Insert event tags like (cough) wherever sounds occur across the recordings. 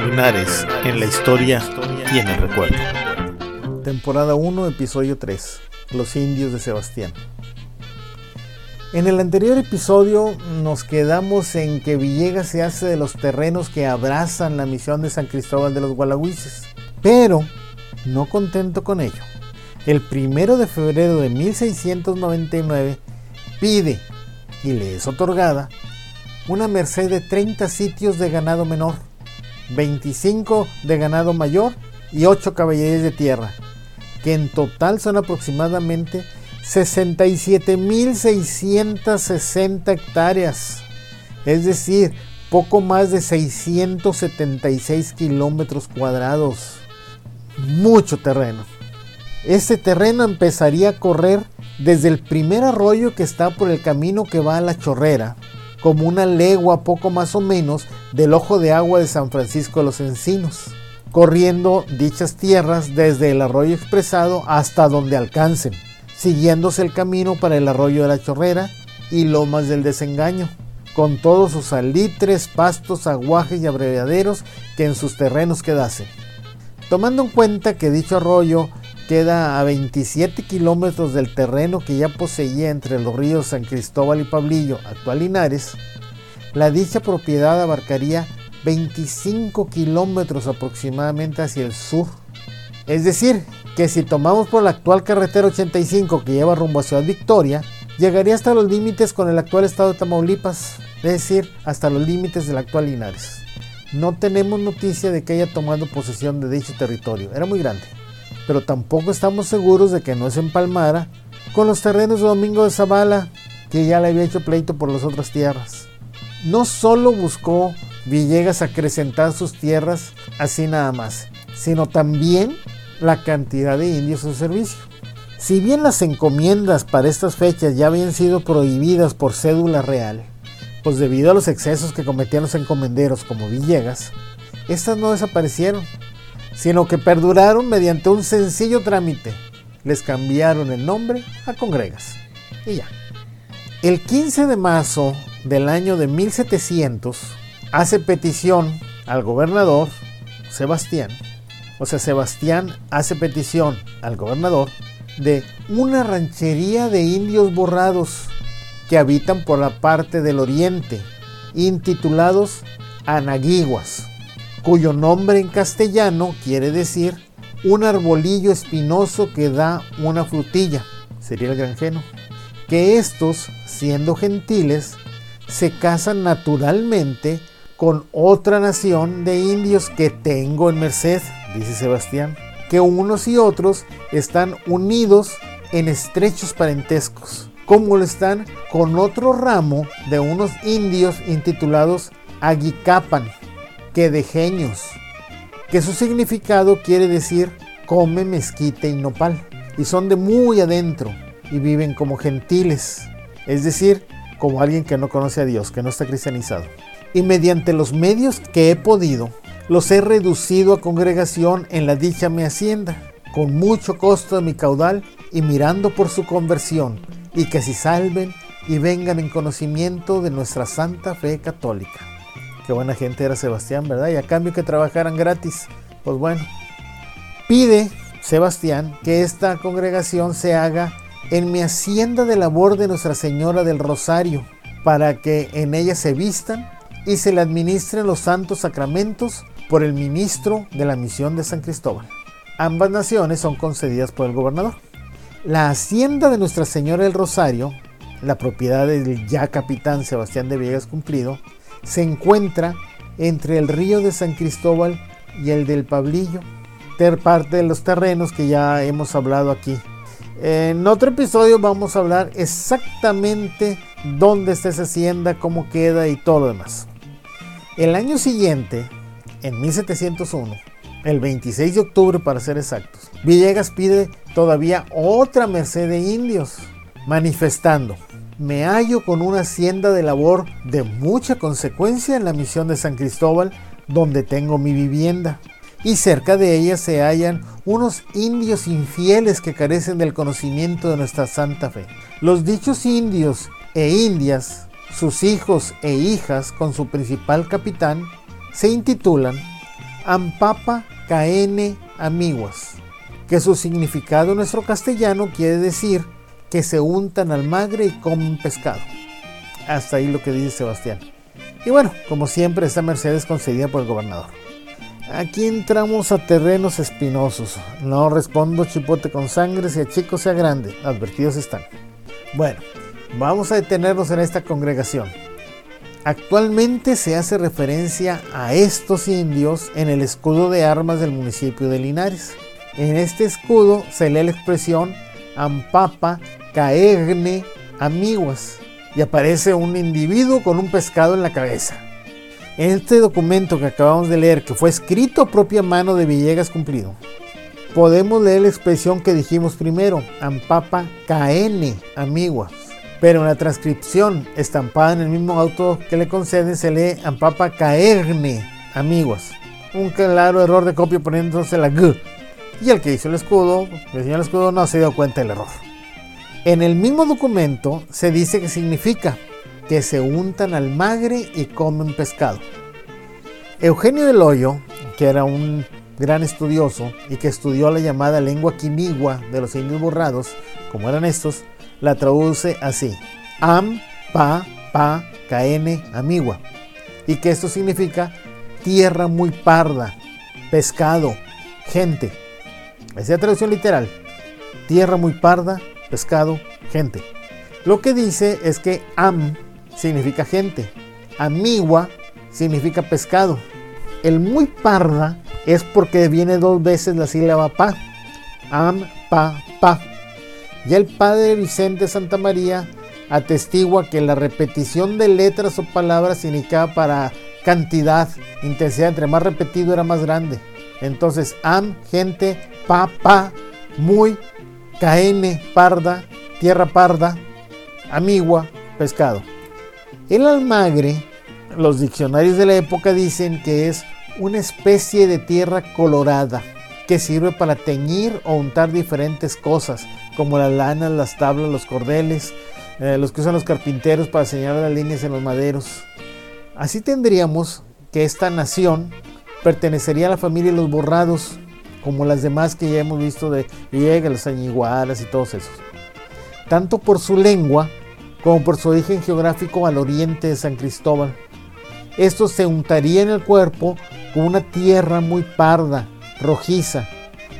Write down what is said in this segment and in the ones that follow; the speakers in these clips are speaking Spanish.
Linares, en la historia y en el recuerdo. Temporada 1, episodio 3. Los indios de Sebastián. En el anterior episodio nos quedamos en que Villegas se hace de los terrenos que abrazan la misión de San Cristóbal de los Gualagüises. Pero, no contento con ello, el primero de febrero de 1699 pide, y le es otorgada, una merced de 30 sitios de ganado menor, 25 de ganado mayor y 8 caballerías de tierra, que en total son aproximadamente 67.660 hectáreas, es decir, poco más de 676 kilómetros cuadrados. Mucho terreno. Este terreno empezaría a correr desde el primer arroyo que está por el camino que va a la chorrera, como una legua poco más o menos del ojo de agua de San Francisco de los Encinos, corriendo dichas tierras desde el arroyo expresado hasta donde alcancen, siguiéndose el camino para el arroyo de la Chorrera y Lomas del Desengaño, con todos sus salitres, pastos, aguajes y abreviaderos que en sus terrenos quedasen. Tomando en cuenta que dicho arroyo queda a 27 kilómetros del terreno que ya poseía entre los ríos San Cristóbal y Pablillo, actual Linares, la dicha propiedad abarcaría 25 kilómetros aproximadamente hacia el sur. Es decir, que si tomamos por la actual carretera 85 que lleva rumbo a Ciudad Victoria, llegaría hasta los límites con el actual estado de Tamaulipas, es decir, hasta los límites del actual Linares. No tenemos noticia de que haya tomado posesión de dicho territorio, era muy grande pero tampoco estamos seguros de que no se empalmara con los terrenos de Domingo de Zavala, que ya le había hecho pleito por las otras tierras. No solo buscó Villegas acrecentar sus tierras así nada más, sino también la cantidad de indios su servicio. Si bien las encomiendas para estas fechas ya habían sido prohibidas por cédula real, pues debido a los excesos que cometían los encomenderos como Villegas, estas no desaparecieron, sino que perduraron mediante un sencillo trámite. Les cambiaron el nombre a congregas. Y ya. El 15 de marzo del año de 1700 hace petición al gobernador Sebastián, o sea, Sebastián hace petición al gobernador de una ranchería de indios borrados que habitan por la parte del oriente, intitulados Anaguiguas cuyo nombre en castellano quiere decir un arbolillo espinoso que da una frutilla, sería el granjeno. Que estos, siendo gentiles, se casan naturalmente con otra nación de indios que tengo en merced, dice Sebastián, que unos y otros están unidos en estrechos parentescos, como lo están con otro ramo de unos indios intitulados Aguicapan, de genios, que su significado quiere decir come mezquite y nopal, y son de muy adentro y viven como gentiles, es decir, como alguien que no conoce a Dios, que no está cristianizado. Y mediante los medios que he podido, los he reducido a congregación en la dicha mi hacienda, con mucho costo de mi caudal y mirando por su conversión, y que si salven y vengan en conocimiento de nuestra santa fe católica. Qué buena gente era Sebastián, ¿verdad? Y a cambio que trabajaran gratis. Pues bueno, pide Sebastián que esta congregación se haga en mi hacienda de labor de Nuestra Señora del Rosario, para que en ella se vistan y se le administren los santos sacramentos por el ministro de la misión de San Cristóbal. Ambas naciones son concedidas por el gobernador. La hacienda de Nuestra Señora del Rosario, la propiedad del ya capitán Sebastián de Viegas Cumplido, se encuentra entre el río de San Cristóbal y el del Pablillo, parte de los terrenos que ya hemos hablado aquí. En otro episodio vamos a hablar exactamente dónde está esa hacienda, cómo queda y todo lo demás. El año siguiente, en 1701, el 26 de octubre para ser exactos, Villegas pide todavía otra merced de indios, manifestando me hallo con una hacienda de labor de mucha consecuencia en la misión de San Cristóbal, donde tengo mi vivienda. Y cerca de ella se hallan unos indios infieles que carecen del conocimiento de nuestra santa fe. Los dichos indios e indias, sus hijos e hijas con su principal capitán, se intitulan Ampapa Caene Amiguas, que su significado en nuestro castellano quiere decir que se untan al magre y comen pescado. Hasta ahí lo que dice Sebastián. Y bueno, como siempre, esta merced es concedida por el gobernador. Aquí entramos a terrenos espinosos. No respondo chipote con sangre, sea chico sea grande. Advertidos están. Bueno, vamos a detenernos en esta congregación. Actualmente se hace referencia a estos indios en el escudo de armas del municipio de Linares. En este escudo se lee la expresión Ampapa Caegne Amiguas y aparece un individuo con un pescado en la cabeza. En este documento que acabamos de leer, que fue escrito a propia mano de Villegas Cumplido, podemos leer la expresión que dijimos primero, Ampapa Caene Amiguas. Pero en la transcripción estampada en el mismo auto que le conceden se lee Ampapa Caerne Amiguas. Un claro error de copia poniéndose la G. Y el que hizo el escudo, el señor escudo no se dio cuenta del error. En el mismo documento se dice que significa que se untan al magre y comen pescado. Eugenio del Hoyo, que era un gran estudioso y que estudió la llamada lengua quimigua de los indios borrados, como eran estos, la traduce así: Am, pa, pa, caene, amigua. Y que esto significa tierra muy parda, pescado, gente. Es la traducción literal. Tierra muy parda, pescado, gente. Lo que dice es que am significa gente, amigua significa pescado. El muy parda es porque viene dos veces la sílaba pa. Am, pa, pa. Ya el padre Vicente Santa María atestigua que la repetición de letras o palabras indicaba para cantidad, intensidad, entre más repetido era más grande. Entonces, am, gente, pa, pa, muy, caene, parda, tierra parda, amigua, pescado. El almagre, los diccionarios de la época dicen que es una especie de tierra colorada que sirve para teñir o untar diferentes cosas, como las lanas, las tablas, los cordeles, eh, los que usan los carpinteros para señalar las líneas en los maderos. Así tendríamos que esta nación pertenecería a la familia de los borrados, como las demás que ya hemos visto de Villegas, las añigualas y todos esos. Tanto por su lengua como por su origen geográfico al oriente de San Cristóbal. Esto se untaría en el cuerpo con una tierra muy parda, rojiza,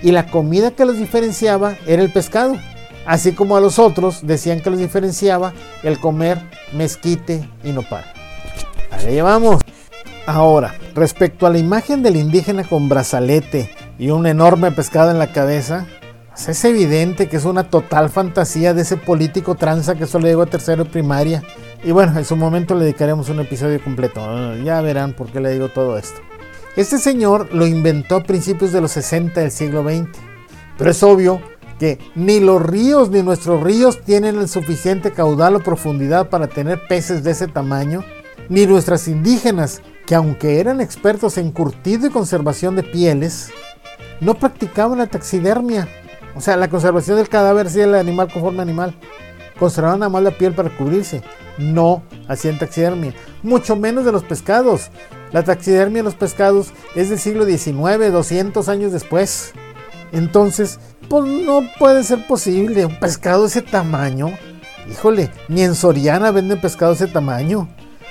y la comida que los diferenciaba era el pescado, así como a los otros decían que los diferenciaba el comer mezquite y nopal. Ahí llevamos. Ahora, respecto a la imagen del indígena con brazalete y un enorme pescado en la cabeza, pues es evidente que es una total fantasía de ese político tranza que solo llegó a tercero de primaria. Y bueno, en su momento le dedicaremos un episodio completo. Ah, ya verán por qué le digo todo esto. Este señor lo inventó a principios de los 60 del siglo XX. Pero es obvio que ni los ríos ni nuestros ríos tienen el suficiente caudal o profundidad para tener peces de ese tamaño, ni nuestras indígenas, que aunque eran expertos en curtido y conservación de pieles, no practicaban la taxidermia, o sea, la conservación del cadáver sí el animal conforme animal. Conservaban nada más la piel para cubrirse, no hacían taxidermia, mucho menos de los pescados. La taxidermia de los pescados es del siglo XIX, 200 años después. Entonces, pues no puede ser posible un pescado de ese tamaño. Híjole, ni en Soriana venden pescado de ese tamaño.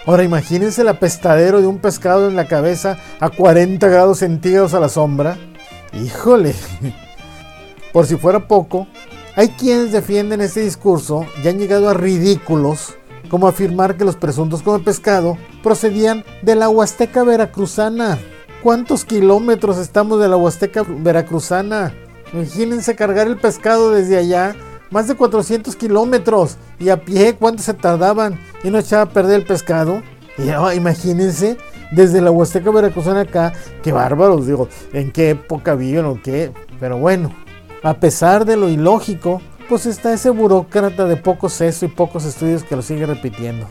Ahora imagínense el apestadero de un pescado en la cabeza a 40 grados centígrados a la sombra. Híjole. (laughs) Por si fuera poco, hay quienes defienden este discurso y han llegado a ridículos como afirmar que los presuntos come pescado procedían de la Huasteca Veracruzana. ¿Cuántos kilómetros estamos de la Huasteca Veracruzana? Imagínense cargar el pescado desde allá, más de 400 kilómetros, y a pie, ¿cuánto se tardaban? Y no echaba a perder el pescado. Oh, imagínense, desde la Huasteca Veracruzana acá, qué bárbaros, digo, en qué época viven o qué, pero bueno, a pesar de lo ilógico, pues está ese burócrata de poco seso y pocos estudios que lo sigue repitiendo.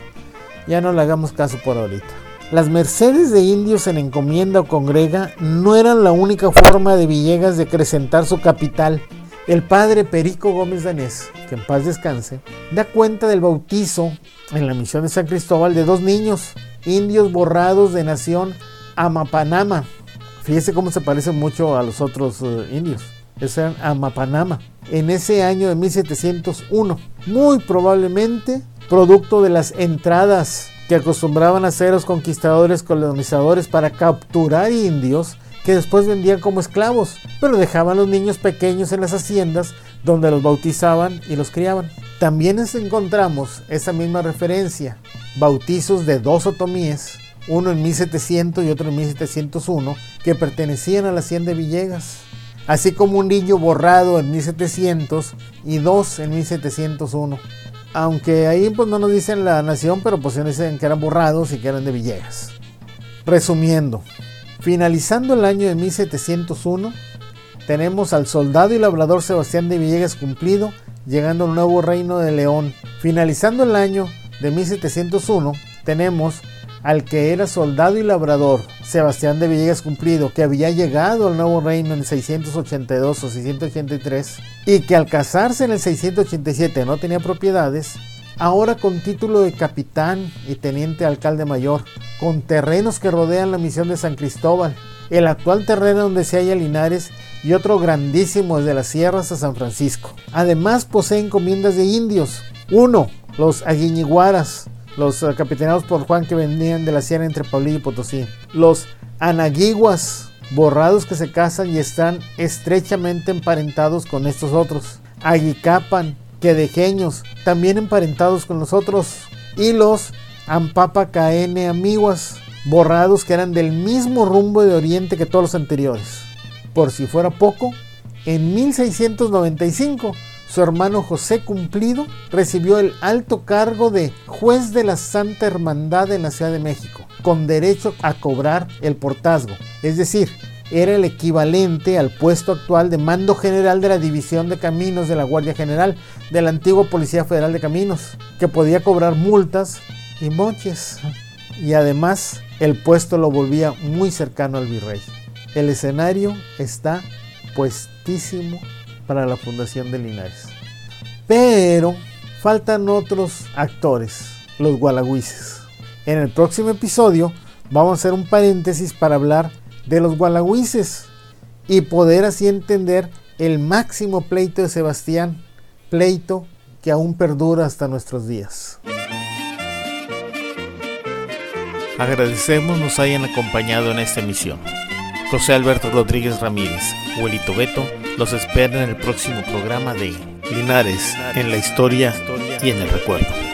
Ya no le hagamos caso por ahorita. Las mercedes de indios en encomienda o congrega no eran la única forma de Villegas de acrecentar su capital. El padre Perico Gómez Danés, que en paz descanse, da cuenta del bautizo en la misión de San Cristóbal de dos niños, indios borrados de nación Amapanama. Fíjese cómo se parece mucho a los otros eh, indios. Esos eran Amapanama. En ese año de 1701, muy probablemente producto de las entradas que acostumbraban a hacer los conquistadores colonizadores para capturar indios que después vendían como esclavos, pero dejaban los niños pequeños en las haciendas donde los bautizaban y los criaban. También encontramos esa misma referencia, bautizos de dos otomíes, uno en 1700 y otro en 1701, que pertenecían a la hacienda de Villegas, así como un niño borrado en 1700 y dos en 1701. Aunque ahí pues no nos dicen la nación, pero pues dicen que eran borrados y que eran de Villegas. Resumiendo, finalizando el año de 1701, tenemos al soldado y labrador Sebastián de Villegas cumplido, llegando al nuevo reino de León. Finalizando el año de 1701, tenemos al que era soldado y labrador, Sebastián de Villegas Cumplido, que había llegado al nuevo reino en 682 o 683 y que al casarse en el 687 no tenía propiedades, ahora con título de capitán y teniente alcalde mayor, con terrenos que rodean la misión de San Cristóbal, el actual terreno donde se halla Linares y otro grandísimo desde las sierras a San Francisco. Además posee encomiendas de indios. Uno, los aguiñiguaras, los uh, capitaneados por Juan que venían de la sierra entre Paulillo y Potosí. Los anaguiguas, borrados que se casan y están estrechamente emparentados con estos otros. Aguicapan, quedejeños, también emparentados con los otros. Y los ampapacaene amiguas, borrados que eran del mismo rumbo de oriente que todos los anteriores. Por si fuera poco, en 1695 su hermano José Cumplido recibió el alto cargo de juez de la Santa Hermandad en la Ciudad de México, con derecho a cobrar el portazgo, es decir, era el equivalente al puesto actual de mando general de la División de Caminos de la Guardia General de la antigua Policía Federal de Caminos, que podía cobrar multas y moches. Y además el puesto lo volvía muy cercano al virrey. El escenario está puestísimo para la fundación de Linares. Pero faltan otros actores, los gualagüises. En el próximo episodio vamos a hacer un paréntesis para hablar de los gualagüises y poder así entender el máximo pleito de Sebastián, pleito que aún perdura hasta nuestros días. Agradecemos nos hayan acompañado en esta emisión. José Alberto Rodríguez Ramírez, Huelito Beto, los espera en el próximo programa de Linares en la historia y en el recuerdo.